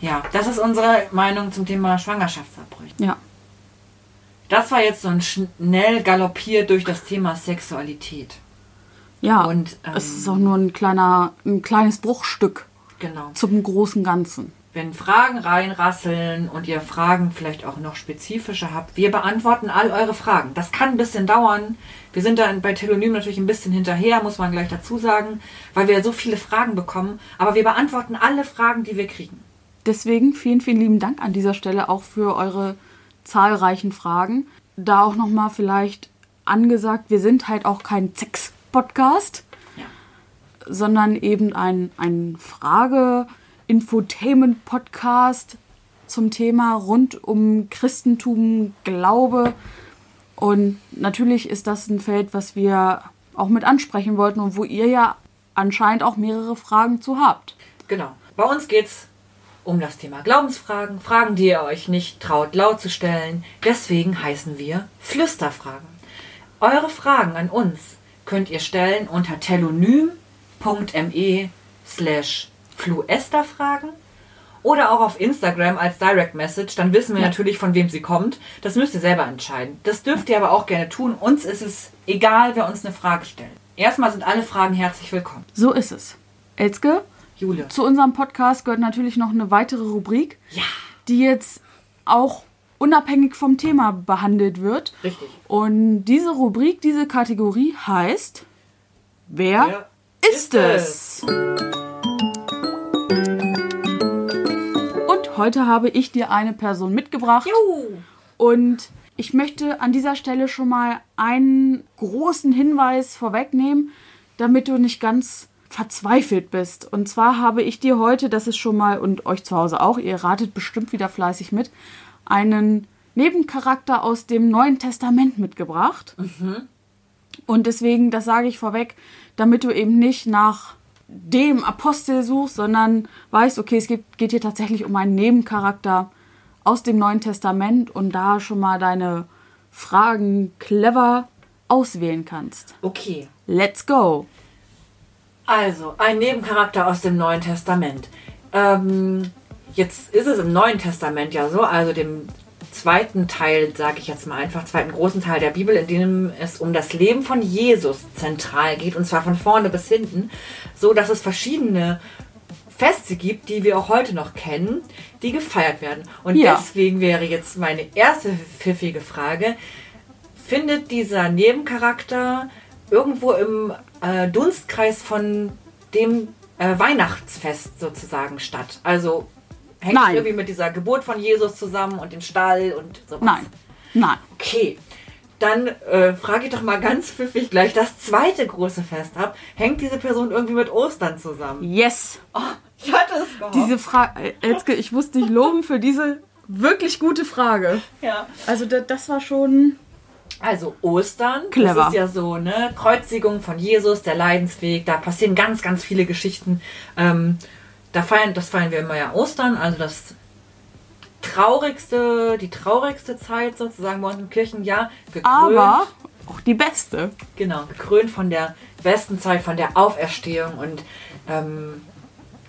Ja, das ist unsere Meinung zum Thema Schwangerschaftsabbrüche. Ja. Das war jetzt so ein schnell galoppiert durch das Thema Sexualität. Ja, Und, ähm, es ist auch nur ein kleiner, ein kleines Bruchstück Genau. zum großen Ganzen. Wenn Fragen reinrasseln und ihr Fragen vielleicht auch noch spezifischer habt, wir beantworten all eure Fragen. Das kann ein bisschen dauern. Wir sind da bei Telonym natürlich ein bisschen hinterher, muss man gleich dazu sagen, weil wir so viele Fragen bekommen. Aber wir beantworten alle Fragen, die wir kriegen. Deswegen vielen, vielen lieben Dank an dieser Stelle auch für eure zahlreichen Fragen. Da auch nochmal vielleicht angesagt, wir sind halt auch kein Sex-Podcast, Ja. sondern eben ein, ein Frage-Infotainment-Podcast zum Thema rund um Christentum, Glaube. Und natürlich ist das ein Feld, was wir auch mit ansprechen wollten und wo ihr ja anscheinend auch mehrere Fragen zu habt. Genau. Bei uns geht's um das Thema Glaubensfragen, Fragen, die ihr euch nicht traut laut zu stellen. Deswegen heißen wir Flüsterfragen. Eure Fragen an uns könnt ihr stellen unter telonym.me slash fluesterfragen oder auch auf Instagram als Direct Message. Dann wissen wir Ja. natürlich, von wem sie kommt. Das müsst ihr selber entscheiden. Das dürft ihr aber auch gerne tun. Uns ist es egal, wer uns eine Frage stellt. Erstmal sind alle Fragen herzlich willkommen. So ist es. Elske, Jule. Zu unserem Podcast gehört natürlich noch eine weitere Rubrik, Ja, die jetzt auch unabhängig vom Thema behandelt wird. richtig. Und diese Rubrik, diese Kategorie heißt Wer, ist, es? Und heute habe ich dir eine Person mitgebracht. Juhu. Und ich möchte an dieser Stelle schon mal einen großen Hinweis vorwegnehmen, damit du nicht ganz verzweifelt bist. Und zwar habe ich dir heute, das ist schon mal, und euch zu Hause auch, ihr ratet bestimmt wieder fleißig mit, einen Nebencharakter aus dem Neuen Testament mitgebracht. Und deswegen, das sage ich vorweg, damit du eben nicht nach dem Apostel suchst, sondern weißt, okay, es geht, geht hier tatsächlich um einen Nebencharakter aus dem Neuen Testament und da schon mal deine Fragen clever auswählen kannst. Okay. Let's go! Also, ein Nebencharakter aus dem Neuen Testament. Ähm, jetzt ist es im Neuen Testament ja so, also dem zweiten Teil, sage ich jetzt mal einfach, zweiten großen Teil der Bibel, in dem es um das Leben von Jesus zentral geht, und zwar von vorne bis hinten, so dass es verschiedene Feste gibt, die wir auch heute noch kennen, die gefeiert werden. Und Ja. deswegen wäre jetzt meine erste pfiffige Frage, findet dieser Nebencharakter irgendwo im äh, Dunstkreis von dem äh, Weihnachtsfest sozusagen statt? Also hängt Nein. irgendwie mit dieser Geburt von Jesus zusammen und dem Stall und sowas? Nein, nein. Okay. Dann äh, frage ich doch mal ganz pfiffig gleich das zweite große Fest ab. Hängt diese Person irgendwie mit Ostern zusammen? Yes! Oh, ich hatte es gehofft. Diese Frage, Elske, ich muss dich loben für diese wirklich gute Frage. ja. Also da, das war schon... Also Ostern, Clever. das ist ja so, ne? Kreuzigung von Jesus, der Leidensweg, da passieren ganz, ganz viele Geschichten. Ähm, da feiern, das feiern wir immer ja Ostern, also das traurigste, die traurigste Zeit sozusagen bei uns im Kirchenjahr. Gekrönt, Aber auch die beste. genau, gekrönt von der besten Zeit, von der Auferstehung und ähm,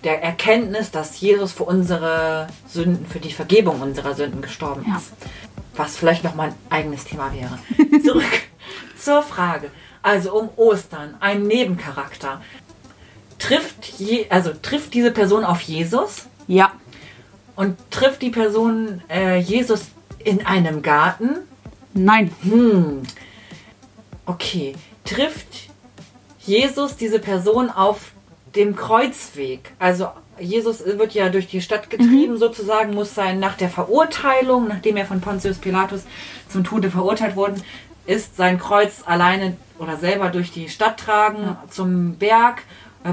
der Erkenntnis, dass Jesus für unsere Sünden, für die Vergebung unserer Sünden gestorben Ja. ist. Was vielleicht noch mal ein eigenes Thema wäre. *laughs* Zurück zur Frage. Also um Ostern, ein Nebencharakter. Trifft, je, also trifft diese Person auf Jesus Ja. und trifft die Person äh, Jesus in einem Garten? Nein. Hm. Okay. Trifft Jesus diese Person auf dem Kreuzweg. Also Jesus wird ja durch die Stadt getrieben, sozusagen, muss sein nach der Verurteilung, nachdem er von Pontius Pilatus zum Tode verurteilt worden ist, sein Kreuz alleine oder selber durch die Stadt tragen zum Berg,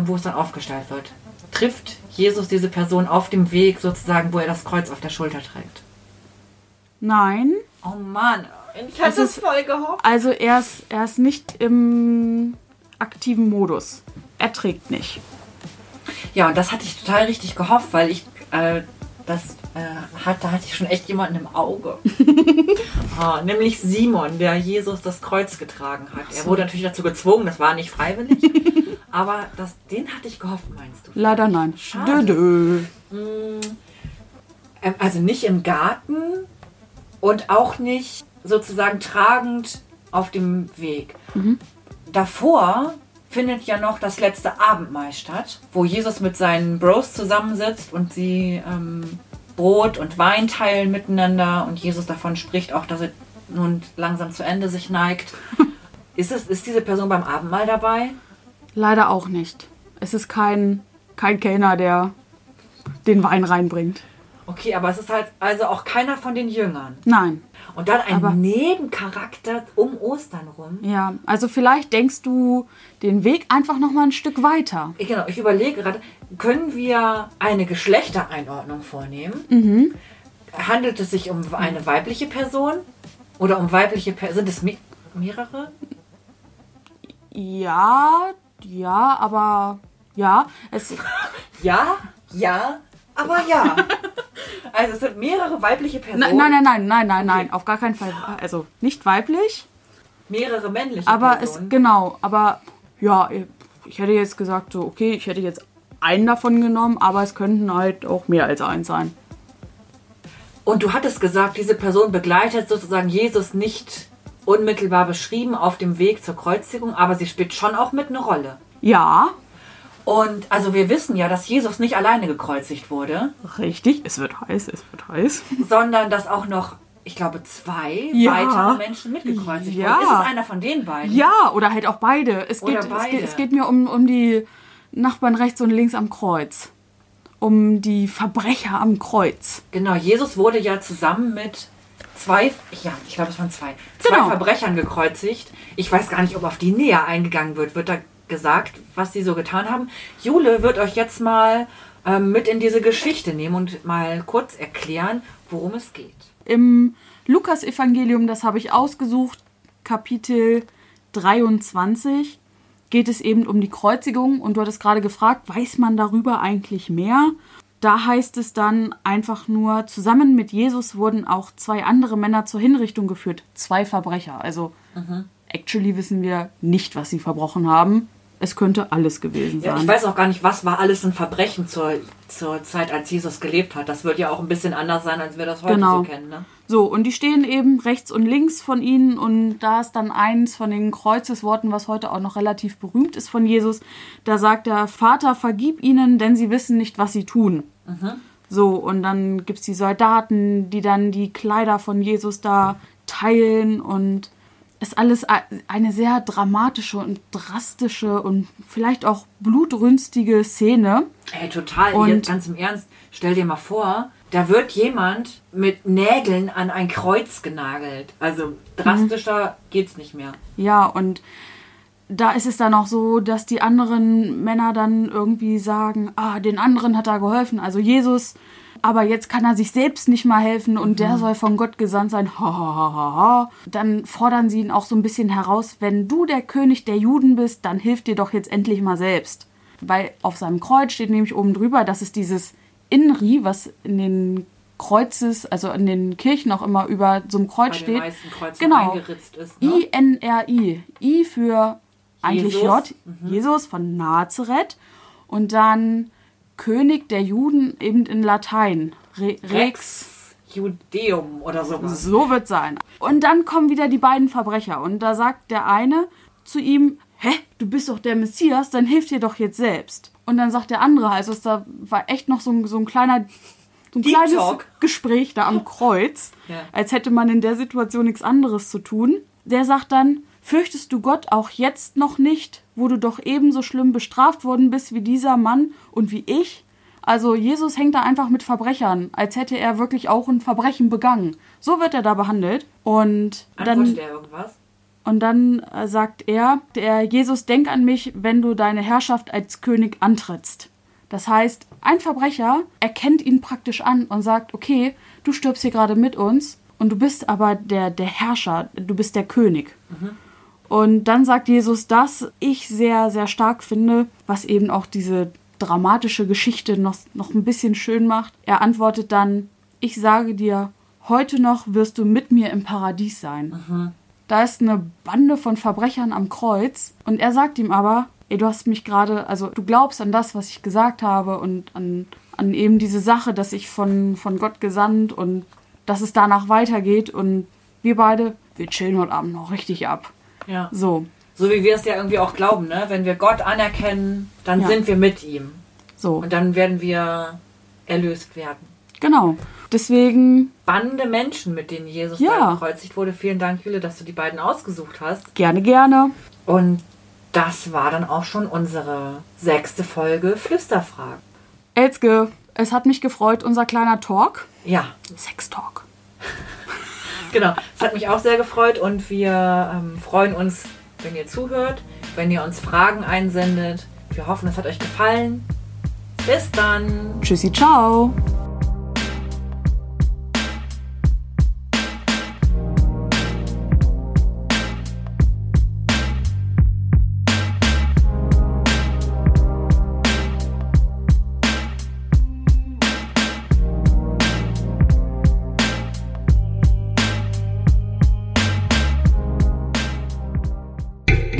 wo es dann aufgestellt wird. Trifft Jesus diese Person auf dem Weg sozusagen, wo er das Kreuz auf der Schulter trägt. Nein. Oh Mann, ich hatte es ist- voll gehofft. Also er ist, er ist nicht im aktiven Modus. Er trägt nicht. Ja, und das hatte ich total richtig gehofft, weil ich äh, das äh, hat, da hatte ich schon echt jemanden im Auge. *laughs* ah, nämlich Simon, der Jesus das Kreuz getragen hat. Er wurde natürlich dazu gezwungen, das war nicht freiwillig. *laughs* aber das, den hatte ich gehofft, meinst du? Leider nein. Schade. Dö, dö. Ähm, Also nicht im Garten und auch nicht sozusagen tragend auf dem Weg. Davor findet ja noch das letzte Abendmahl statt, wo Jesus mit seinen Bros zusammensitzt und sie ähm, Brot und Wein teilen miteinander und Jesus davon spricht auch, dass er nun langsam zu Ende sich neigt. *laughs* Ist, es, ist diese Person beim Abendmahl dabei? Leider auch nicht. Es ist kein, kein Kellner, der den Wein reinbringt. Okay, aber es ist halt also auch keiner von den Jüngern. Nein. Und dann ein Aber- Nebencharakter um Ostern rum. Ja, also vielleicht denkst du den Weg einfach noch mal ein Stück weiter. Ich- Genau, ich überlege gerade, können wir eine Geschlechtereinordnung vornehmen? Handelt es sich um eine weibliche Person oder um weibliche Personen? Sind es me mehrere? Ja, ja, aber ja, es *laughs* Ja, ja, aber ja. also es sind mehrere weibliche Personen, nein, nein, nein, nein, nein, nein, nein, auf gar keinen Fall. Also nicht weiblich, mehrere männliche aber es Personen. genau, aber ja, ich hätte jetzt gesagt so, okay, ich hätte jetzt einen davon genommen, aber es könnten halt auch mehr als eins sein. Und du hattest gesagt, diese Person begleitet sozusagen Jesus nicht unmittelbar beschrieben auf dem Weg zur Kreuzigung, aber sie spielt schon auch mit eine Rolle. Ja, Und also wir wissen ja, dass Jesus nicht alleine gekreuzigt wurde, richtig, es wird heiß, es wird heiß. sondern dass auch noch, ich glaube, zwei Ja. weitere Menschen mitgekreuzigt Ja. wurden. Ist es einer von den beiden? Ja, oder halt auch beide. Es geht, Es, beide. geht, es geht mir um, um die Nachbarn rechts und links am Kreuz. Um die Verbrecher am Kreuz. Genau, Jesus wurde ja zusammen mit zwei, ja, ich glaube, es waren zwei, zwei Genau. Verbrechern gekreuzigt. Ich weiß gar nicht, ob auf die näher eingegangen wird. Wird da gesagt, was sie so getan haben? Jule wird euch jetzt mal ähm, mit in diese Geschichte nehmen und mal kurz erklären, worum es geht. Im Lukas-Evangelium, das habe ich ausgesucht, Kapitel 23, geht es eben um die Kreuzigung. Und du hattest gerade gefragt, weiß man darüber eigentlich mehr? Da heißt es dann einfach nur, zusammen mit Jesus wurden auch zwei andere Männer zur Hinrichtung geführt. Zwei Verbrecher. Also, actually wissen wir nicht, was sie verbrochen haben. Es könnte alles gewesen Ja, sein. ich weiß auch gar nicht, was war alles ein Verbrechen zur, zur Zeit, als Jesus gelebt hat. Das wird ja auch ein bisschen anders sein, als wir das heute Genau. so kennen. Ne? So, und die stehen eben rechts und links von ihnen und da ist dann eins von den Kreuzesworten, was heute auch noch relativ berühmt ist von Jesus. Da sagt er, Vater, vergib ihnen, denn sie wissen nicht, was sie tun. So, und dann gibt es die Soldaten, die dann die Kleider von Jesus da teilen und ist alles eine sehr dramatische und drastische und vielleicht auch blutrünstige Szene. Ey, total. Und- Jetzt ganz im Ernst, stell dir mal vor, da wird jemand mit Nägeln an ein Kreuz genagelt. Also drastischer geht's nicht mehr. Ja, und da ist es dann auch so, dass die anderen Männer dann irgendwie sagen, ah, den anderen hat er geholfen, also Jesus, aber jetzt kann er sich selbst nicht mal helfen und der soll von Gott gesandt sein. Ha, ha, ha, ha, ha. Dann fordern sie ihn auch so ein bisschen heraus, wenn du der König der Juden bist, dann hilf dir doch jetzt endlich mal selbst. Weil auf seinem Kreuz steht nämlich oben drüber, das ist dieses Inri, was in den Kreuzes, also in den Kirchen auch immer über so einem Kreuz steht. genau. ist. Ne? I-N-R-I. I für eigentlich Jesus. Mhm. J, Jesus von Nazareth. Und dann König der Juden eben in Latein. Re Rex. Rex Judeum oder sowas. So wird sein. Und dann kommen wieder die beiden Verbrecher. Und da sagt der eine zu ihm, hä, du bist doch der Messias, dann hilf dir doch jetzt selbst. Und dann sagt der andere, also es da war echt noch so ein, so ein kleiner, so ein Deep kleines Talk. Gespräch da am *laughs* Kreuz, Ja. als hätte man in der Situation nichts anderes zu tun. Der sagt dann, Fürchtest du Gott auch jetzt noch nicht, wo du doch ebenso schlimm bestraft worden bist wie dieser Mann und wie ich? Also Jesus hängt da einfach mit Verbrechern, als hätte er wirklich auch ein Verbrechen begangen. So wird er da behandelt. Und dann, Antwortet er irgendwas? Und dann äh, sagt er, der Jesus, denk an mich, wenn du deine Herrschaft als König antrittst. Das heißt, ein Verbrecher erkennt ihn praktisch an und sagt, okay, du stirbst hier gerade mit uns und du bist aber der, der Herrscher, du bist der König. Und dann sagt Jesus das, ich sehr, sehr stark finde, was eben auch diese dramatische Geschichte noch, noch ein bisschen schön macht. Er antwortet dann, ich sage dir, heute noch wirst du mit mir im Paradies sein. Da ist eine Bande von Verbrechern am Kreuz und er sagt ihm aber, ey, du hast mich gerade, also du glaubst an das, was ich gesagt habe und an, an eben diese Sache, dass ich von, von Gott gesandt und dass es danach weitergeht und wir beide, wir chillen heute Abend noch richtig ab. Ja. So, So wie wir es ja irgendwie auch glauben, ne? Wenn wir Gott anerkennen, dann Ja. sind wir mit ihm. so, Und dann werden wir erlöst werden. genau. Deswegen Spannende Menschen, mit denen Jesus Ja. gekreuzigt wurde. Vielen Dank, Jule, dass du die beiden ausgesucht hast. gerne, gerne. Und das war dann auch schon unsere sechste Folge Flüsterfragen. Elske, es hat mich gefreut, unser kleiner Talk. Ja, Sex-Talk. *laughs* genau. Es hat mich auch sehr gefreut und wir ähm, freuen uns, wenn ihr zuhört, wenn ihr uns Fragen einsendet. Wir hoffen, es hat euch gefallen. Bis dann. Tschüssi, ciao.